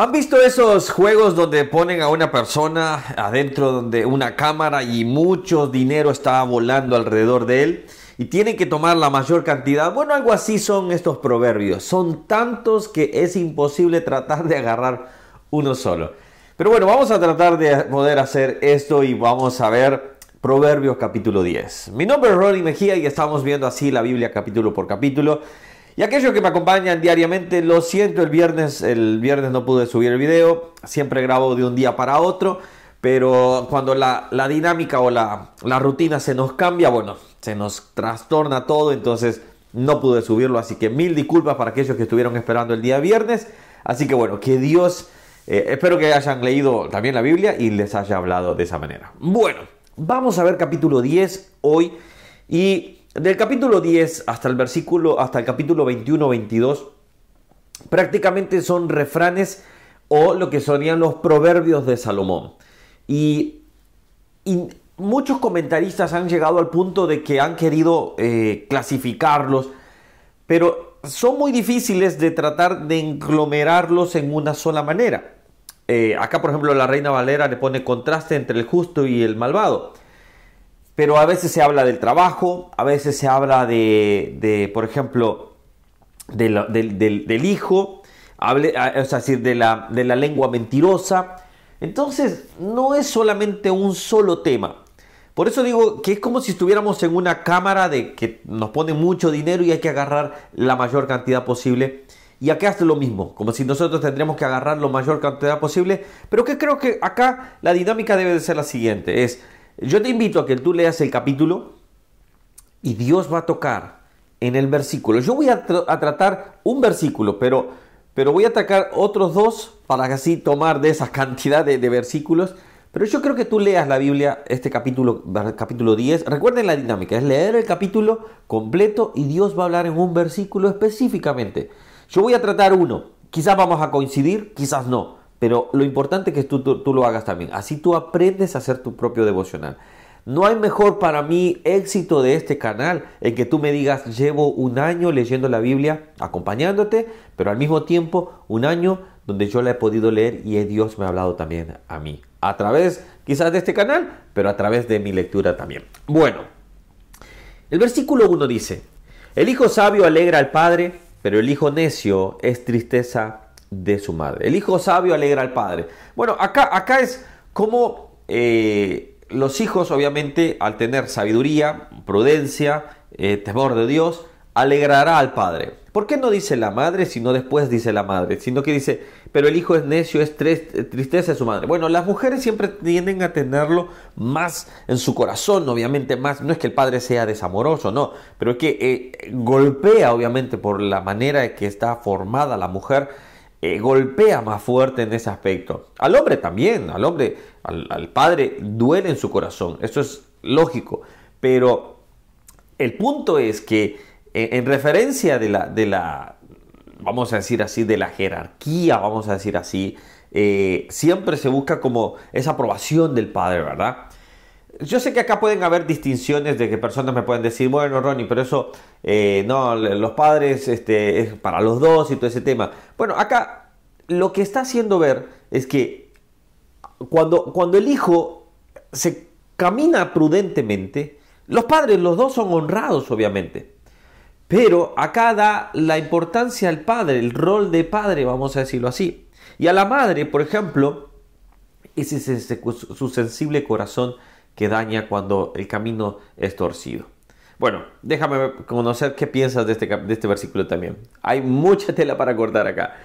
¿Han visto esos juegos donde ponen a una persona adentro de una cámara y mucho dinero está volando alrededor de él? Y tienen que tomar la mayor cantidad. Bueno, algo así son estos proverbios. Son tantos que es imposible tratar de agarrar uno solo. Pero bueno, vamos a tratar de poder hacer esto y vamos a ver Proverbios capítulo 10. Mi nombre es Ronnie Mejía y estamos viendo así la Biblia capítulo por capítulo. Y aquellos que me acompañan diariamente, lo siento, el viernes, el viernes no pude subir el video, siempre grabo de un día para otro, pero cuando la, dinámica o la, la, rutina se nos cambia, bueno, se nos trastorna todo, entonces no pude subirlo, así que mil disculpas para aquellos que estuvieron esperando el día viernes, así que bueno, que Dios, eh, espero que hayan leído también la Biblia y les haya hablado de esa manera. Bueno, vamos a ver capítulo 10 hoy y del capítulo 10 hasta el versículo, hasta el capítulo 21-22, prácticamente son refranes o lo que serían los proverbios de Salomón. Y, muchos comentaristas han llegado al punto de que han querido eh, clasificarlos, pero son muy difíciles de tratar de englomerarlos en una sola manera. Eh, acá, por ejemplo, la Reina Valera le pone contraste entre el justo y el malvado pero a veces se habla del trabajo, a veces se habla de, por ejemplo, del, hijo, es decir, de la, de la lengua mentirosa. Entonces, no es solamente un solo tema. Por eso digo que es como si estuviéramos en una cámara de que nos pone mucho dinero y hay que agarrar la mayor cantidad posible. Y acá hace lo mismo, como si nosotros tendríamos que agarrar la mayor cantidad posible. Pero que creo que acá la dinámica debe de ser la siguiente. Es, yo te invito a que tú leas el capítulo y Dios va a tocar en el versículo. Yo voy a, tratar un versículo, pero, pero voy a atacar otros dos para así tomar de esa cantidad de, versículos. Pero yo creo que tú leas la Biblia, este capítulo, capítulo 10. Recuerden la dinámica, es leer el capítulo completo y Dios va a hablar en un versículo específicamente. Yo voy a tratar uno. Quizás vamos a coincidir, quizás no. Pero lo importante es que tú, tú, lo hagas también. Así tú aprendes a hacer tu propio devocional. No hay mejor para mí éxito de este canal en que tú me digas, llevo un año leyendo la Biblia, acompañándote, pero al mismo tiempo un año donde yo la he podido leer y Dios me ha hablado también a mí. A través quizás de este canal, pero a través de mi lectura también. Bueno, el versículo 1 dice, el hijo sabio alegra al padre, pero el hijo necio es tristeza de su madre. El hijo sabio alegra al padre. Bueno, acá, acá es como eh, los hijos, obviamente, al tener sabiduría, prudencia, eh, temor de Dios, alegrará al padre. ¿Por qué no dice la madre, sino después dice la madre? Sino que dice, pero el hijo es necio, es tristeza de su madre. Bueno, las mujeres siempre tienden a tenerlo más en su corazón, obviamente, más. No es que el padre sea desamoroso, no, pero es que eh, golpea, obviamente, por la manera en que está formada la mujer eh, golpea más fuerte en ese aspecto. Al hombre también, al hombre, al, padre duele en su corazón, eso es lógico, pero el punto es que en, referencia de la, de la, vamos a decir así, de la jerarquía, vamos a decir así, eh, siempre se busca como esa aprobación del padre, ¿verdad? Yo sé que acá pueden haber distinciones de que personas me pueden decir, bueno, Ronnie, pero eso, eh, no, los padres este, es para los dos y todo ese tema. Bueno, acá lo que está haciendo ver es que cuando, cuando el hijo se camina prudentemente, los padres, los dos son honrados, obviamente. Pero acá da la importancia al padre, el rol de padre, vamos a decirlo así. Y a la madre, por ejemplo, ese es su sensible corazón que daña cuando el camino es torcido. Bueno, déjame conocer qué piensas de este, de este versículo también. Hay mucha tela para cortar acá.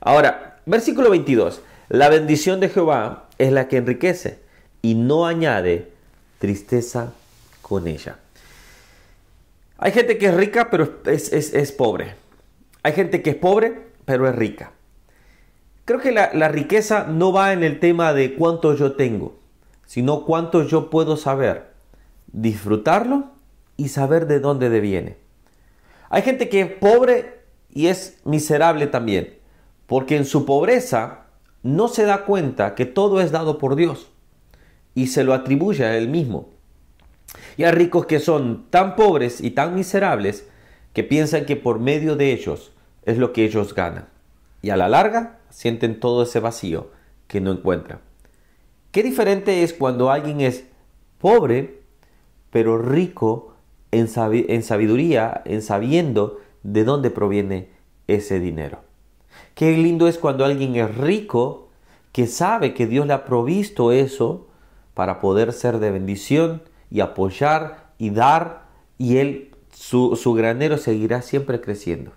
Ahora, versículo 22. La bendición de Jehová es la que enriquece y no añade tristeza con ella. Hay gente que es rica pero es, es, pobre. Hay gente que es pobre pero es rica. Creo que la, la riqueza no va en el tema de cuánto yo tengo sino cuánto yo puedo saber, disfrutarlo y saber de dónde deviene. Hay gente que es pobre y es miserable también, porque en su pobreza no se da cuenta que todo es dado por Dios y se lo atribuye a él mismo. Y hay ricos que son tan pobres y tan miserables que piensan que por medio de ellos es lo que ellos ganan. y a la larga sienten todo ese vacío que no encuentran. Qué diferente es cuando alguien es pobre, pero rico en, sabiduría, en sabiendo de dónde proviene ese dinero. Qué lindo es cuando alguien es rico, que sabe que Dios le ha provisto eso para poder ser de bendición y apoyar y dar, y él, su, su granero seguirá siempre creciendo.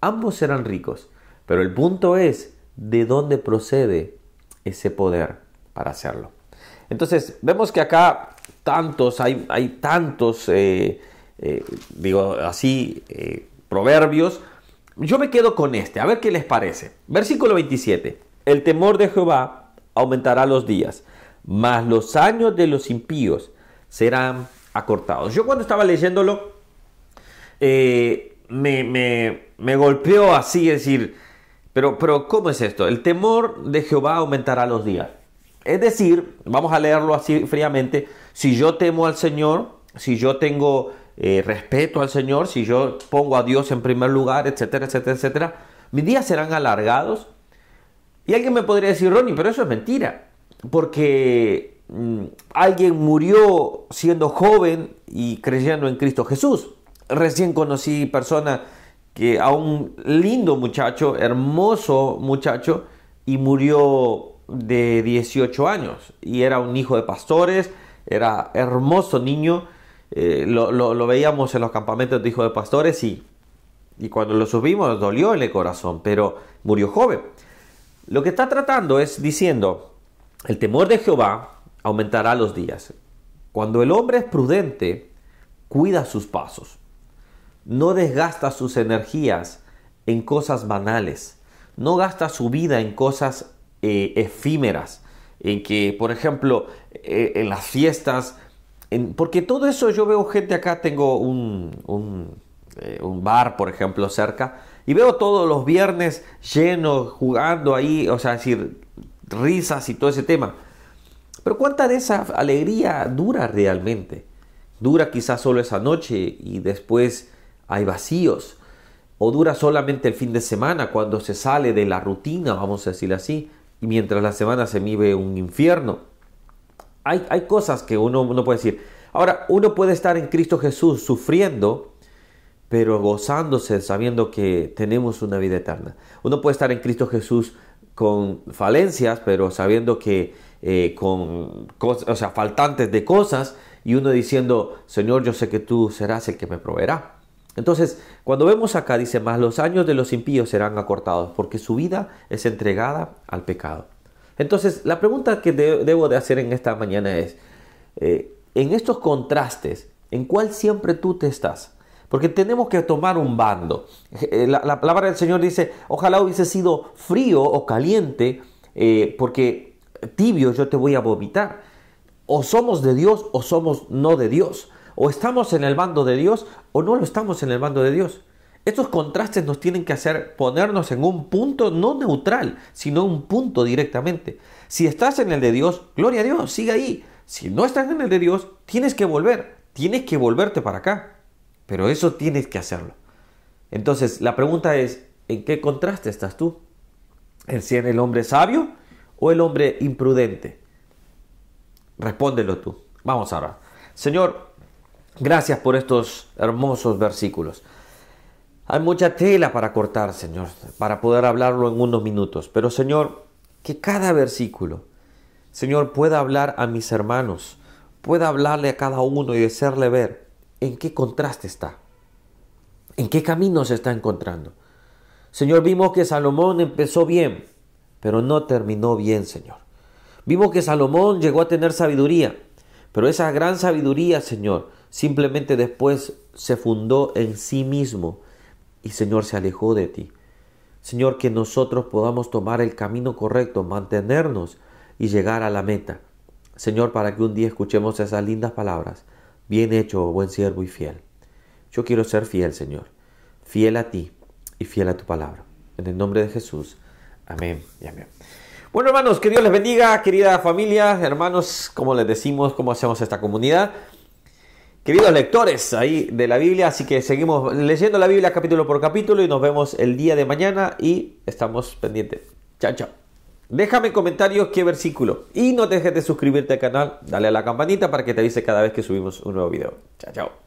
Ambos serán ricos, pero el punto es de dónde procede ese poder para hacerlo. Entonces, vemos que acá tantos, hay, hay tantos, eh, eh, digo así, eh, proverbios. Yo me quedo con este, a ver qué les parece. Versículo 27. El temor de Jehová aumentará los días, mas los años de los impíos serán acortados. Yo cuando estaba leyéndolo, me, me, golpeó así, es decir, pero, pero ¿cómo es esto? El temor de Jehová aumentará los días. Es decir, vamos a leerlo así fríamente, si yo temo al Señor, si yo tengo eh, respeto al Señor, si yo pongo a Dios en primer lugar, etcétera, etcétera, etcétera, mis días serán alargados. Y alguien me podría decir, Ronnie, pero eso es mentira, porque mm, alguien murió siendo joven y creyendo en Cristo Jesús. Recién conocí personas que a un lindo muchacho, hermoso muchacho, y murió de 18 años. Y era un hijo de pastores, era hermoso niño. Eh, lo, veíamos en los campamentos de hijos de pastores y, y cuando lo subimos dolió en el corazón, pero murió joven. Lo que está tratando es diciendo, el temor de Jehová aumentará los días. Cuando el hombre es prudente, cuida sus pasos no desgasta sus energías en cosas banales, no gasta su vida en cosas eh, efímeras, en que, por ejemplo, eh, en las fiestas, porque todo eso yo veo gente acá, tengo un, eh, un, bar, por ejemplo, cerca, y veo todos los viernes llenos, jugando ahí, o sea, decir, risas y todo ese tema. Pero ¿cuánta de esa alegría dura realmente? Dura quizás solo esa noche y después hay vacíos, o dura solamente el fin de semana cuando se sale de la rutina, vamos a decir así, y mientras la semana se vive un infierno. Hay, hay cosas que uno no puede decir. Ahora, uno puede estar en Cristo Jesús sufriendo, pero gozándose sabiendo que tenemos una vida eterna. Uno puede estar en Cristo Jesús con falencias, pero sabiendo que eh, con cosas, o sea, faltantes de cosas, y uno diciendo, Señor, yo sé que tú serás el que me proveerá. Entonces, cuando vemos acá, dice, más los años de los impíos serán acortados, porque su vida es entregada al pecado. Entonces, la pregunta que debo de hacer en esta mañana es, eh, en estos contrastes, ¿en cuál siempre tú te estás? Porque tenemos que tomar un bando. Eh, la, palabra del Señor dice, ojalá hubiese sido frío o caliente, eh, porque tibio yo te voy a vomitar. O somos de Dios o somos no de Dios. O estamos en el bando de Dios o no lo estamos en el bando de Dios. Estos contrastes nos tienen que hacer ponernos en un punto no neutral, sino un punto directamente. Si estás en el de Dios, gloria a Dios, sigue ahí. Si no estás en el de Dios, tienes que volver, tienes que volverte para acá. Pero eso tienes que hacerlo. Entonces, la pregunta es, ¿en qué contraste estás tú? ¿En ser el hombre sabio o el hombre imprudente? Respóndelo tú. Vamos ahora. Señor, Gracias por estos hermosos versículos. Hay mucha tela para cortar, Señor, para poder hablarlo en unos minutos. Pero, Señor, que cada versículo, Señor, pueda hablar a mis hermanos, pueda hablarle a cada uno y hacerle ver en qué contraste está, en qué camino se está encontrando. Señor, vimos que Salomón empezó bien, pero no terminó bien, Señor. Vimos que Salomón llegó a tener sabiduría, pero esa gran sabiduría, Señor, simplemente después se fundó en sí mismo y Señor se alejó de ti. Señor, que nosotros podamos tomar el camino correcto, mantenernos y llegar a la meta. Señor, para que un día escuchemos esas lindas palabras. Bien hecho, buen siervo y fiel. Yo quiero ser fiel, Señor. Fiel a ti y fiel a tu palabra. En el nombre de Jesús. Amén y amén. Bueno, hermanos, que Dios les bendiga, querida familia, hermanos, como les decimos, cómo hacemos esta comunidad. queridos lectores ahí de la Biblia. Así que seguimos leyendo la Biblia capítulo por capítulo y nos vemos el día de mañana y estamos pendientes. Chao, chao. Déjame en comentarios qué versículo. Y no dejes de suscribirte al canal, dale a la campanita para que te avise cada vez que subimos un nuevo video. Chao, chao.